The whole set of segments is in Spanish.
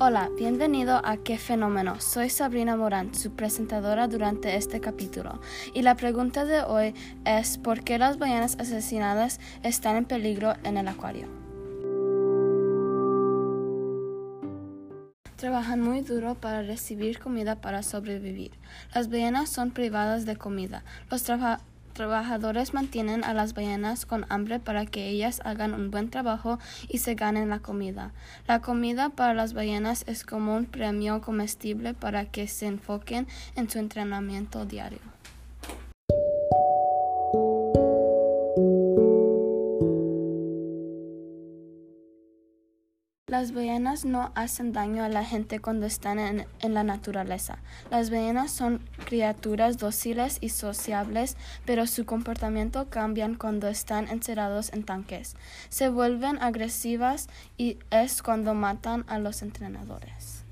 Hola, bienvenido a Qué Fenómeno. Soy Sabrina Morán, su presentadora durante este capítulo. Y la pregunta de hoy es ¿por qué las ballenas asesinadas están en peligro en el acuario? Trabajan muy duro para recibir comida para sobrevivir. Las ballenas son privadas de comida. Los mantienen a las ballenas con hambre para que ellas hagan un buen trabajo y se ganen la comida. La comida para las ballenas es como un premio comestible para que se enfoquen en su entrenamiento diario. Las ballenas no hacen daño a la gente cuando están en, la naturaleza. Las ballenas son criaturas dóciles y sociables, pero su comportamiento cambia cuando están encerrados en tanques. Se vuelven agresivas y es cuando matan a los entrenadores.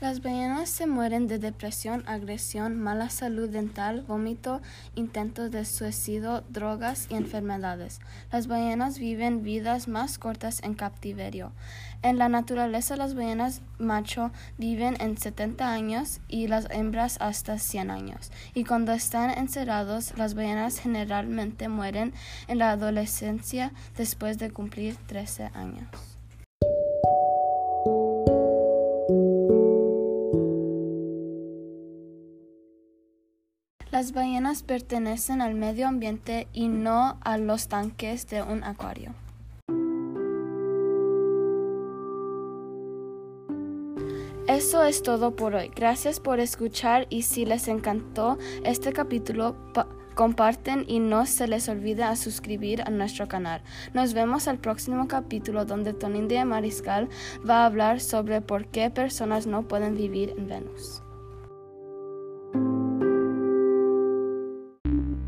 Las ballenas se mueren de depresión, agresión, mala salud dental, vómito, intentos de suicidio, drogas y enfermedades. Las ballenas viven vidas más cortas en captiverio. En la naturaleza las ballenas macho viven en 70 años y las hembras hasta 100 años. Y cuando están encerrados, las ballenas generalmente mueren en la adolescencia después de cumplir 13 años. Las ballenas pertenecen al medio ambiente y no a los tanques de un acuario. Eso es todo por hoy. Gracias por escuchar y si les encantó este capítulo, comparten y no se les olvide a suscribir a nuestro canal. Nos vemos al próximo capítulo donde Tonindia Mariscal va a hablar sobre por qué personas no pueden vivir en Venus.